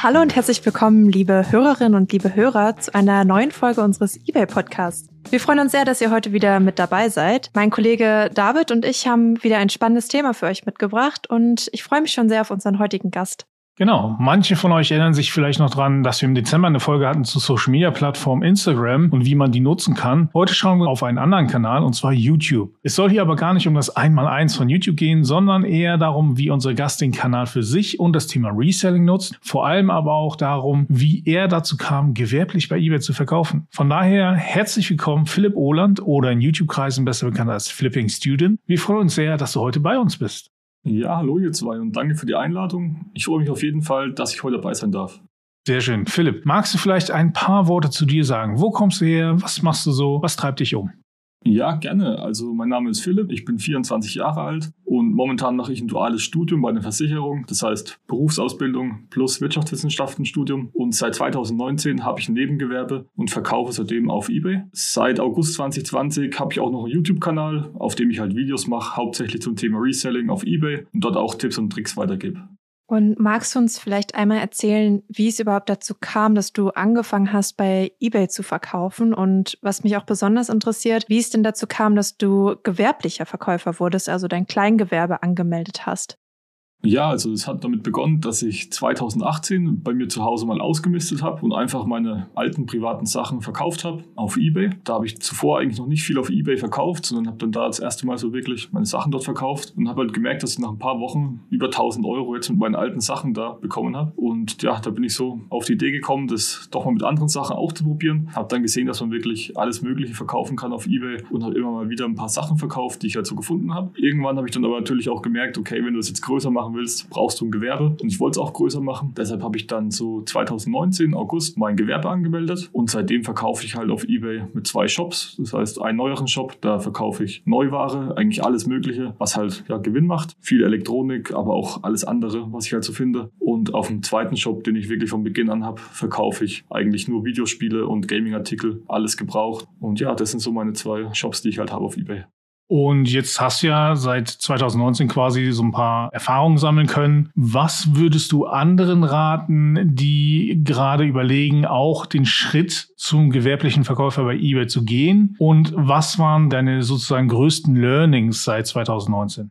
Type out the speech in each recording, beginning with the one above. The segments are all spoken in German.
Hallo und herzlich willkommen, liebe Hörerinnen und liebe Hörer, zu einer neuen Folge unseres eBay-Podcasts. Wir freuen uns sehr, dass ihr heute wieder mit dabei seid. Mein Kollege David und ich haben wieder ein spannendes Thema für euch mitgebracht und ich freue mich schon sehr auf unseren heutigen Gast. Genau. Manche von euch erinnern sich vielleicht noch dran, dass wir im Dezember eine Folge hatten zur Social Media Plattform Instagram und wie man die nutzen kann. Heute schauen wir auf einen anderen Kanal und zwar YouTube. Es soll hier aber gar nicht um das Einmaleins von YouTube gehen, sondern eher darum, wie unser Gast den Kanal für sich und das Thema Reselling nutzt. Vor allem aber auch darum, wie er dazu kam, gewerblich bei eBay zu verkaufen. Von daher herzlich willkommen, Philipp Ohland oder in YouTube-Kreisen besser bekannt als Flipping Student. Wir freuen uns sehr, dass du heute bei uns bist. Ja, hallo ihr zwei und danke für die Einladung. Ich freue mich auf jeden Fall, dass ich heute dabei sein darf. Sehr schön. Philipp, magst du vielleicht ein paar Worte zu dir sagen? Wo kommst du her? Was machst du so? Was treibt dich um? Ja, gerne. Also mein Name ist Philipp, ich bin 24 Jahre alt und momentan mache ich ein duales Studium bei einer Versicherung, das heißt Berufsausbildung plus Wirtschaftswissenschaftenstudium und seit 2019 habe ich ein Nebengewerbe und verkaufe seitdem auf eBay. Seit August 2020 habe ich auch noch einen YouTube-Kanal, auf dem ich halt Videos mache, hauptsächlich zum Thema Reselling auf eBay und dort auch Tipps und Tricks weitergebe. Und magst du uns vielleicht einmal erzählen, wie es überhaupt dazu kam, dass du angefangen hast, bei eBay zu verkaufen? Und was mich auch besonders interessiert, wie es denn dazu kam, dass du gewerblicher Verkäufer wurdest, also dein Kleingewerbe angemeldet hast? Ja, also es hat damit begonnen, dass ich 2018 bei mir zu Hause mal ausgemistet habe und einfach meine alten privaten Sachen verkauft habe auf eBay. Da habe ich zuvor eigentlich noch nicht viel auf eBay verkauft, sondern habe dann da das erste Mal so wirklich meine Sachen dort verkauft und habe halt gemerkt, dass ich nach ein paar Wochen über 1000 Euro jetzt mit meinen alten Sachen da bekommen habe. Und ja, da bin ich so auf die Idee gekommen, das doch mal mit anderen Sachen auch zu probieren. Habe dann gesehen, dass man wirklich alles Mögliche verkaufen kann auf eBay und habe immer mal wieder ein paar Sachen verkauft, die ich halt so gefunden habe. Irgendwann habe ich dann aber natürlich auch gemerkt, okay, wenn du das jetzt größer machen machen willst, brauchst du ein Gewerbe. Und ich wollte es auch größer machen. Deshalb habe ich dann so 2019, August, mein Gewerbe angemeldet. Und seitdem verkaufe ich halt auf Ebay mit zwei Shops. Das heißt, einen neueren Shop, da verkaufe ich Neuware, eigentlich alles Mögliche, was halt ja, Gewinn macht. Viel Elektronik, aber auch alles andere, was ich halt so finde. Und auf dem zweiten Shop, den ich wirklich von Beginn an habe, verkaufe ich eigentlich nur Videospiele und Gaming-Artikel, alles gebraucht. Und ja, das sind so meine zwei Shops, die ich halt habe auf Ebay. Und jetzt hast du ja seit 2019 quasi so ein paar Erfahrungen sammeln können. Was würdest du anderen raten, die gerade überlegen, auch den Schritt zum gewerblichen Verkäufer bei eBay zu gehen? Und was waren deine sozusagen größten Learnings seit 2019?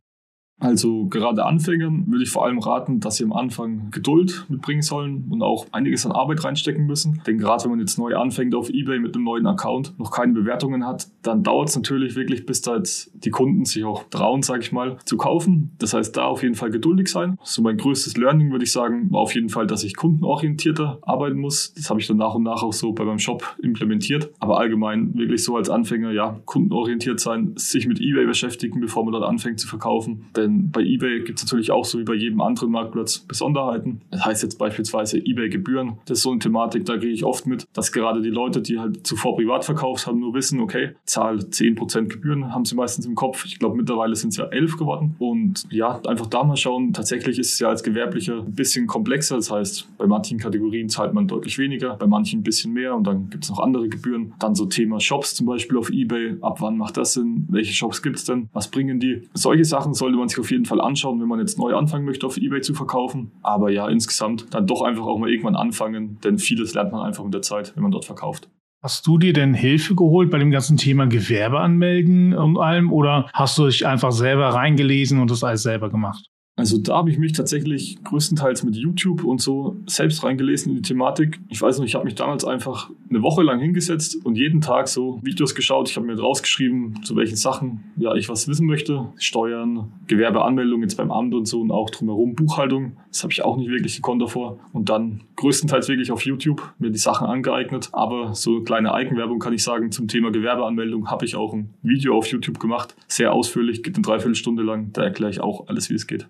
Also gerade Anfängern würde ich vor allem raten, dass sie am Anfang Geduld mitbringen sollen und auch einiges an Arbeit reinstecken müssen. Denn gerade wenn man jetzt neu anfängt auf eBay mit einem neuen Account, noch keine Bewertungen hat, dann dauert es natürlich wirklich, bis da jetzt die Kunden sich auch trauen, sage ich mal, zu kaufen. Das heißt, da auf jeden Fall geduldig sein. So mein größtes Learning würde ich sagen, war auf jeden Fall, dass ich kundenorientierter arbeiten muss. Das habe ich dann nach und nach auch so bei meinem Shop implementiert. Aber allgemein wirklich so als Anfänger, ja, kundenorientiert sein, sich mit eBay beschäftigen, bevor man dort anfängt zu verkaufen. Denn denn bei eBay gibt es natürlich auch so wie bei jedem anderen Marktplatz Besonderheiten. Das heißt jetzt beispielsweise eBay-Gebühren. Das ist so eine Thematik, da kriege ich oft mit, dass gerade die Leute, die halt zuvor privat verkauft haben, nur wissen, okay, Zahl 10% Gebühren haben sie meistens im Kopf. Ich glaube, mittlerweile sind es ja 11 geworden. Und ja, einfach da mal schauen. Tatsächlich ist es ja als Gewerblicher ein bisschen komplexer. Das heißt, bei manchen Kategorien zahlt man deutlich weniger, bei manchen ein bisschen mehr und dann gibt es noch andere Gebühren. Dann so Thema Shops zum Beispiel auf eBay. Ab wann macht das Sinn? Welche Shops gibt es denn? Was bringen die? Solche Sachen sollte man sich auf jeden Fall anschauen, wenn man jetzt neu anfangen möchte, auf Ebay zu verkaufen. Aber ja, insgesamt dann doch einfach auch mal irgendwann anfangen, denn vieles lernt man einfach mit der Zeit, wenn man dort verkauft. Hast du dir denn Hilfe geholt bei dem ganzen Thema Gewerbe anmelden und allem oder hast du dich einfach selber reingelesen und das alles selber gemacht? Also da habe ich mich tatsächlich größtenteils mit YouTube und so selbst reingelesen in die Thematik. Ich weiß noch, ich habe mich damals einfach eine Woche lang hingesetzt und jeden Tag so Videos geschaut. Ich habe mir rausgeschrieben, zu welchen Sachen ja ich was wissen möchte. Steuern, Gewerbeanmeldung jetzt beim Amt und so und auch drumherum Buchhaltung. Das habe ich auch nicht wirklich gekonnt davor. Und dann größtenteils wirklich auf YouTube mir die Sachen angeeignet. Aber so kleine Eigenwerbung kann ich sagen, zum Thema Gewerbeanmeldung habe ich auch ein Video auf YouTube gemacht. Sehr ausführlich, geht eine Dreiviertelstunde lang. Da erkläre ich auch alles, wie es geht.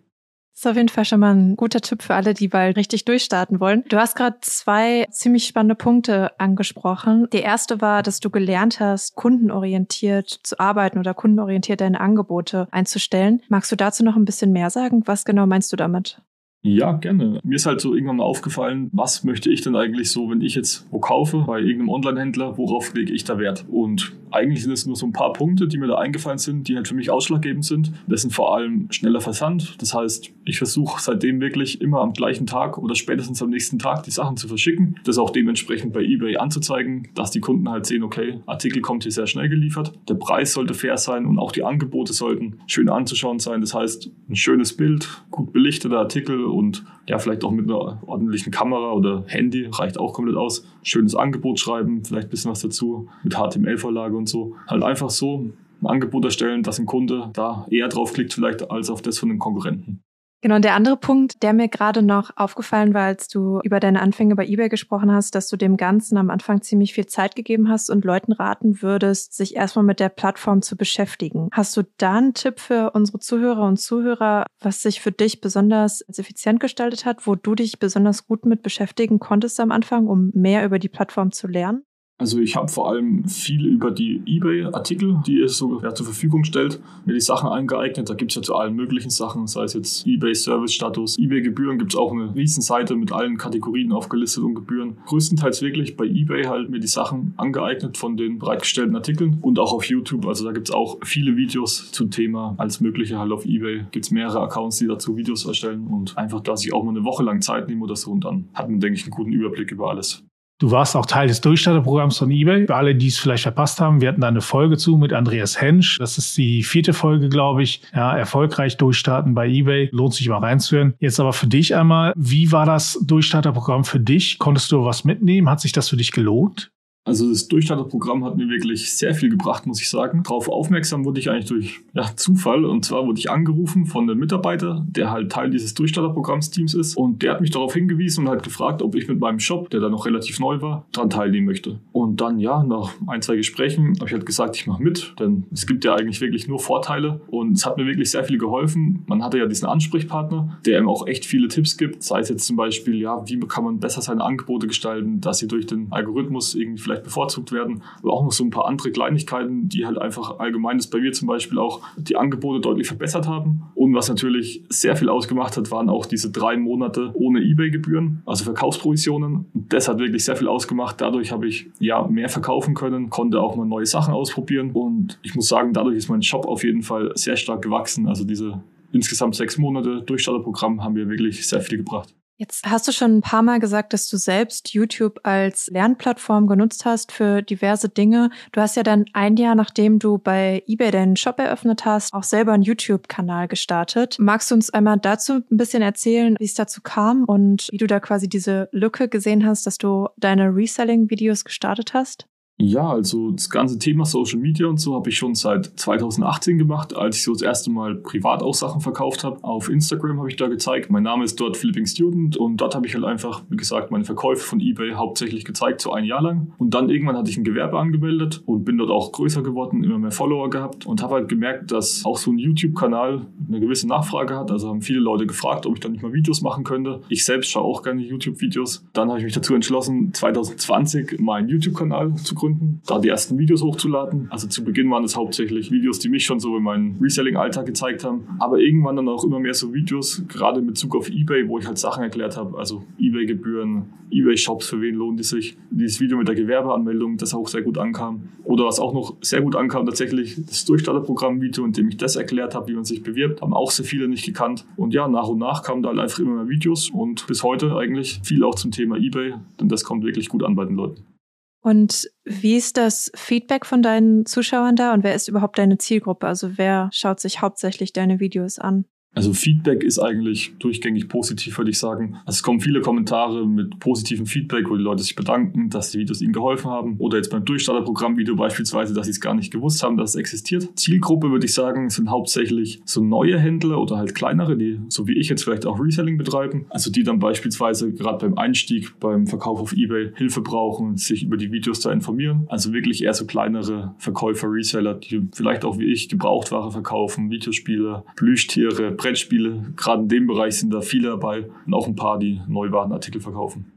Das ist auf jeden Fall schon mal ein guter Tipp für alle, die bald richtig durchstarten wollen. Du hast gerade zwei ziemlich spannende Punkte angesprochen. Der erste war, dass du gelernt hast, kundenorientiert zu arbeiten oder kundenorientiert deine Angebote einzustellen. Magst du dazu noch ein bisschen mehr sagen? Was genau meinst du damit? Ja, gerne. Mir ist halt so irgendwann aufgefallen, was möchte ich denn eigentlich so, wenn ich jetzt wo kaufe, bei irgendeinem Online-Händler, worauf lege ich da Wert? Und eigentlich sind es nur so ein paar Punkte, die mir da eingefallen sind, die halt für mich ausschlaggebend sind. Das sind vor allem schneller Versand. Das heißt, ich versuche seitdem wirklich immer am gleichen Tag oder spätestens am nächsten Tag die Sachen zu verschicken. Das auch dementsprechend bei eBay anzuzeigen, dass die Kunden halt sehen, okay, Artikel kommt hier sehr schnell geliefert. Der Preis sollte fair sein und auch die Angebote sollten schön anzuschauen sein. Das heißt, ein schönes Bild, gut belichteter Artikel und ja, vielleicht auch mit einer ordentlichen Kamera oder Handy reicht auch komplett aus. Schönes Angebot schreiben, vielleicht ein bisschen was dazu mit HTML-Vorlage und so. Halt einfach so ein Angebot erstellen, dass ein Kunde da eher draufklickt vielleicht als auf das von den Konkurrenten. Genau, und der andere Punkt, der mir gerade noch aufgefallen war, als du über deine Anfänge bei eBay gesprochen hast, dass du dem Ganzen am Anfang ziemlich viel Zeit gegeben hast und Leuten raten würdest, sich erstmal mit der Plattform zu beschäftigen. Hast du da einen Tipp für unsere Zuhörer und Zuhörer, was sich für dich besonders effizient gestaltet hat, wo du dich besonders gut mit beschäftigen konntest am Anfang, um mehr über die Plattform zu lernen? Also ich habe vor allem viel über die eBay-Artikel, die es so ja, zur Verfügung stellt, mir die Sachen eingeeignet. Da gibt es ja zu allen möglichen Sachen, sei es jetzt eBay-Service-Status, eBay-Gebühren gibt es auch eine Riesenseite mit allen Kategorien aufgelistet und Gebühren. Größtenteils wirklich bei eBay halt mir die Sachen angeeignet von den bereitgestellten Artikeln und auch auf YouTube. Also da gibt es auch viele Videos zum Thema. Als mögliche halt auf eBay gibt es mehrere Accounts, die dazu Videos erstellen und einfach, dass ich auch mal eine Woche lang Zeit nehme oder so und dann hat man, denke ich, einen guten Überblick über alles. Du warst auch Teil des Durchstarterprogramms von eBay. Für alle, die es vielleicht verpasst haben, wir hatten da eine Folge zu mit Andreas Hensch. Das ist die vierte Folge, glaube ich. Ja, erfolgreich durchstarten bei eBay. Lohnt sich mal reinzuhören. Jetzt aber für dich einmal. Wie war das Durchstarterprogramm für dich? Konntest du was mitnehmen? Hat sich das für dich gelohnt? Also das Durchstarterprogramm hat mir wirklich sehr viel gebracht, muss ich sagen. Darauf aufmerksam wurde ich eigentlich durch ja, Zufall. Und zwar wurde ich angerufen von einem Mitarbeiter, der halt Teil dieses Durchstarterprogrammsteams ist. Und der hat mich darauf hingewiesen und halt gefragt, ob ich mit meinem Shop, der da noch relativ neu war, daran teilnehmen möchte. Und dann, ja, nach ein, zwei Gesprächen habe ich halt gesagt, ich mache mit. Denn es gibt ja eigentlich wirklich nur Vorteile. Und es hat mir wirklich sehr viel geholfen. Man hatte ja diesen Ansprechpartner, der ihm auch echt viele Tipps gibt. Sei es jetzt zum Beispiel, ja, wie kann man besser seine Angebote gestalten, dass sie durch den Algorithmus irgendwie vielleicht vielleicht bevorzugt werden, aber auch noch so ein paar andere Kleinigkeiten, die halt einfach allgemeines bei mir zum Beispiel auch die Angebote deutlich verbessert haben. Und was natürlich sehr viel ausgemacht hat, waren auch diese drei Monate ohne Ebay-Gebühren, also Verkaufsprovisionen. Das hat wirklich sehr viel ausgemacht. Dadurch habe ich ja mehr verkaufen können, konnte auch mal neue Sachen ausprobieren. Und ich muss sagen, dadurch ist mein Shop auf jeden Fall sehr stark gewachsen. Also diese insgesamt sechs Monate Durchstarterprogramm haben mir wirklich sehr viel gebracht. Jetzt hast du schon ein paar Mal gesagt, dass du selbst YouTube als Lernplattform genutzt hast für diverse Dinge. Du hast ja dann ein Jahr, nachdem du bei eBay deinen Shop eröffnet hast, auch selber einen YouTube-Kanal gestartet. Magst du uns einmal dazu ein bisschen erzählen, wie es dazu kam und wie du da quasi diese Lücke gesehen hast, dass du deine Reselling-Videos gestartet hast? Ja, also das ganze Thema Social Media und so habe ich schon seit 2018 gemacht, als ich so das erste Mal privat auch Sachen verkauft habe. Auf Instagram habe ich da gezeigt. Mein Name ist dort Flipping Student und dort habe ich halt einfach, wie gesagt, meine Verkäufe von eBay hauptsächlich gezeigt, so ein Jahr lang. Und dann irgendwann hatte ich ein Gewerbe angemeldet und bin dort auch größer geworden, immer mehr Follower gehabt und habe halt gemerkt, dass auch so ein YouTube-Kanal eine gewisse Nachfrage hat. Also haben viele Leute gefragt, ob ich dann nicht mal Videos machen könnte. Ich selbst schaue auch gerne YouTube-Videos. Dann habe ich mich dazu entschlossen, 2020 meinen YouTube-Kanal zu gründen Gründen, da die ersten Videos hochzuladen. Also zu Beginn waren es hauptsächlich Videos, die mich schon so in meinem Reselling-Alltag gezeigt haben. Aber irgendwann dann auch immer mehr so Videos, gerade in Bezug auf Ebay, wo ich halt Sachen erklärt habe. Also Ebay-Gebühren, Ebay-Shops, für wen lohnt es sich. Dieses Video mit der Gewerbeanmeldung, das auch sehr gut ankam. Oder was auch noch sehr gut ankam, tatsächlich das Durchstarterprogramm-Video, in dem ich das erklärt habe, wie man sich bewirbt. Haben auch sehr viele nicht gekannt. Und ja, nach und nach kamen da halt einfach immer mehr Videos und bis heute eigentlich viel auch zum Thema Ebay, denn das kommt wirklich gut an bei den Leuten. Und wie ist das Feedback von deinen Zuschauern da und wer ist überhaupt deine Zielgruppe? Also wer schaut sich hauptsächlich deine Videos an? Also Feedback ist eigentlich durchgängig positiv, würde ich sagen. Also es kommen viele Kommentare mit positivem Feedback, wo die Leute sich bedanken, dass die Videos ihnen geholfen haben. Oder jetzt beim Durchstarterprogramm-Video beispielsweise, dass sie es gar nicht gewusst haben, dass es existiert. Zielgruppe, würde ich sagen, sind hauptsächlich so neue Händler oder halt kleinere, die so wie ich jetzt vielleicht auch Reselling betreiben. Also die dann beispielsweise gerade beim Einstieg, beim Verkauf auf Ebay Hilfe brauchen, sich über die Videos da informieren. Also wirklich eher so kleinere Verkäufer, Reseller, die vielleicht auch wie ich Gebrauchtware verkaufen, Videospiele, Plüschtiere, Brettspiele, gerade in dem Bereich sind da viele dabei und auch ein paar, die Neuwarenartikel verkaufen.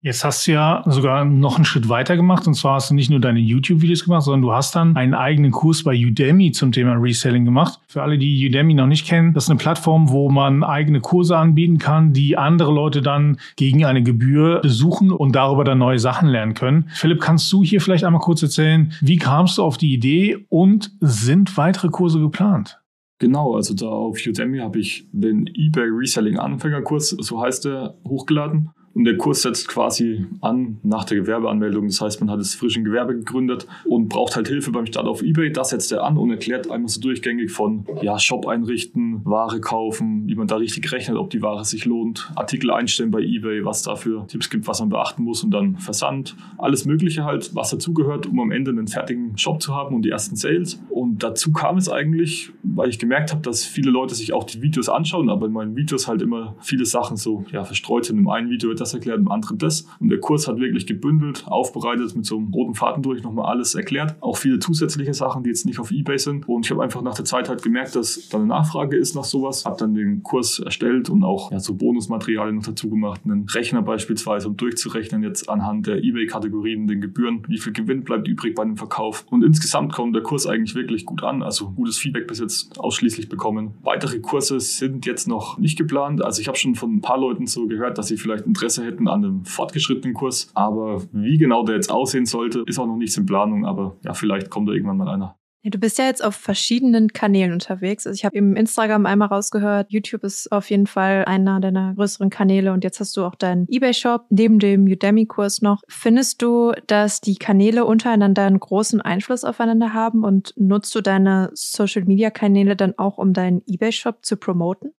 Jetzt hast du ja sogar noch einen Schritt weiter gemacht und zwar hast du nicht nur deine YouTube-Videos gemacht, sondern du hast dann einen eigenen Kurs bei Udemy zum Thema Reselling gemacht. Für alle, die Udemy noch nicht kennen, das ist eine Plattform, wo man eigene Kurse anbieten kann, die andere Leute dann gegen eine Gebühr besuchen und darüber dann neue Sachen lernen können. Philipp, kannst du hier vielleicht einmal kurz erzählen, wie kamst du auf die Idee und sind weitere Kurse geplant? Genau, also da auf Udemy habe ich den eBay Reselling Anfängerkurs, so heißt er, hochgeladen. Und der Kurs setzt quasi an nach der Gewerbeanmeldung. Das heißt, man hat das frischen Gewerbe gegründet und braucht halt Hilfe beim Start auf eBay. Das setzt er an und erklärt einmal so durchgängig von ja, Shop einrichten, Ware kaufen, wie man da richtig rechnet, ob die Ware sich lohnt, Artikel einstellen bei eBay, was da für Tipps gibt, was man beachten muss und dann Versand. Alles Mögliche halt, was dazugehört, um am Ende einen fertigen Shop zu haben und die ersten Sales. Und dazu kam es eigentlich, weil ich gemerkt habe, dass viele Leute sich auch die Videos anschauen, aber in meinen Videos halt immer viele Sachen so ja, verstreut sind. In einem Video wird das das erklärt, im anderen das. Und der Kurs hat wirklich gebündelt, aufbereitet, mit so einem roten Faden durch nochmal alles erklärt. Auch viele zusätzliche Sachen, die jetzt nicht auf Ebay sind. Und ich habe einfach nach der Zeit halt gemerkt, dass da eine Nachfrage ist nach sowas. Habe dann den Kurs erstellt und auch ja, so Bonusmaterialien noch dazu gemacht. Einen Rechner beispielsweise, um durchzurechnen jetzt anhand der Ebay-Kategorien, den Gebühren, wie viel Gewinn bleibt übrig bei dem Verkauf. Und insgesamt kommt der Kurs eigentlich wirklich gut an. Also gutes Feedback bis jetzt ausschließlich bekommen. Weitere Kurse sind jetzt noch nicht geplant. Also ich habe schon von ein paar Leuten so gehört, dass sie vielleicht Interesse Interesse hätten an einem fortgeschrittenen Kurs. Aber wie genau der jetzt aussehen sollte, ist auch noch nichts in Planung. Aber ja, vielleicht kommt da irgendwann mal einer. Du bist ja jetzt auf verschiedenen Kanälen unterwegs. Also ich habe im Instagram einmal rausgehört, YouTube ist auf jeden Fall einer deiner größeren Kanäle und jetzt hast du auch deinen eBay-Shop neben dem Udemy-Kurs noch. Findest du, dass die Kanäle untereinander einen großen Einfluss aufeinander haben und nutzt du deine Social-Media-Kanäle dann auch, um deinen eBay-Shop zu promoten?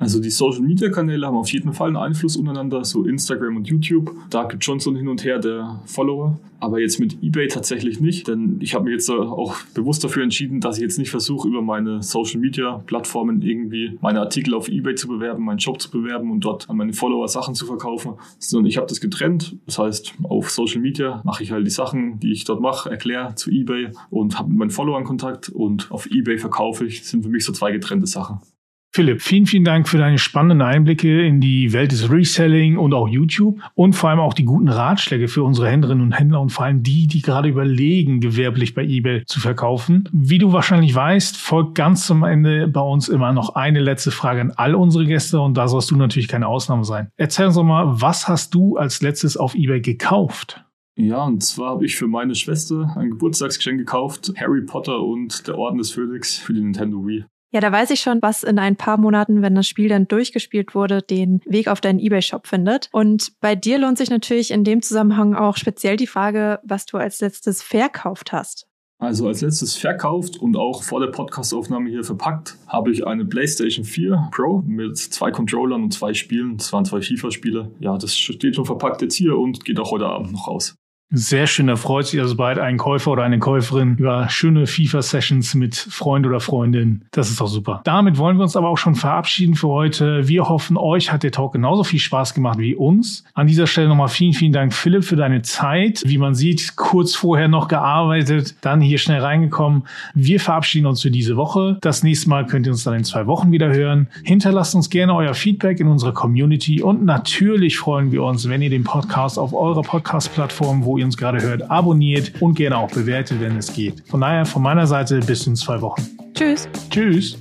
Also die Social Media Kanäle haben auf jeden Fall einen Einfluss untereinander, so Instagram und YouTube. Da gibt schon so ein Hin und Her der Follower. Aber jetzt mit eBay tatsächlich nicht, denn ich habe mir jetzt auch bewusst dafür entschieden, dass ich jetzt nicht versuche, über meine Social Media Plattformen irgendwie meine Artikel auf eBay zu bewerben, meinen Shop zu bewerben und dort an meine Follower Sachen zu verkaufen, sondern ich habe das getrennt. Das heißt, auf Social Media mache ich halt die Sachen, die ich dort mache, erkläre zu eBay und habe mit meinen Followern Kontakt und auf eBay verkaufe ich. Das sind für mich so zwei getrennte Sachen. Philipp, vielen, vielen Dank für deine spannenden Einblicke in die Welt des Reselling und auch YouTube und vor allem auch die guten Ratschläge für unsere Händlerinnen und Händler und vor allem die, die gerade überlegen, gewerblich bei eBay zu verkaufen. Wie du wahrscheinlich weißt, folgt ganz zum Ende bei uns immer noch eine letzte Frage an all unsere Gäste und da sollst du natürlich keine Ausnahme sein. Erzähl uns doch mal, was hast du als letztes auf eBay gekauft? Ja, und zwar habe ich für meine Schwester ein Geburtstagsgeschenk gekauft, Harry Potter und der Orden des Phönix für die Nintendo Wii. Ja, da weiß ich schon, was in ein paar Monaten, wenn das Spiel dann durchgespielt wurde, den Weg auf deinen eBay-Shop findet. Und bei dir lohnt sich natürlich in dem Zusammenhang auch speziell die Frage, was du als letztes verkauft hast. Also als letztes verkauft und auch vor der Podcastaufnahme hier verpackt, habe ich eine PlayStation 4 Pro mit zwei Controllern und zwei Spielen. Das waren zwei FIFA-Spiele. Ja, das steht schon verpackt jetzt hier und geht auch heute Abend noch raus. Sehr schön, da freut sich also bald ein Käufer oder eine Käuferin über schöne FIFA-Sessions mit Freund oder Freundin. Das ist doch super. Damit wollen wir uns aber auch schon verabschieden für heute. Wir hoffen, euch hat der Talk genauso viel Spaß gemacht wie uns. An dieser Stelle nochmal vielen, vielen Dank, Philipp, für deine Zeit. Wie man sieht, kurz vorher noch gearbeitet, dann hier schnell reingekommen. Wir verabschieden uns für diese Woche. Das nächste Mal könnt ihr uns dann in zwei Wochen wieder hören. Hinterlasst uns gerne euer Feedback in unserer Community und natürlich freuen wir uns, wenn ihr den Podcast auf eurer Podcast-Plattform, wo ihr uns gerade hört, abonniert und gerne auch bewertet, wenn es geht. Von daher von meiner Seite bis in zwei Wochen. Tschüss. Tschüss.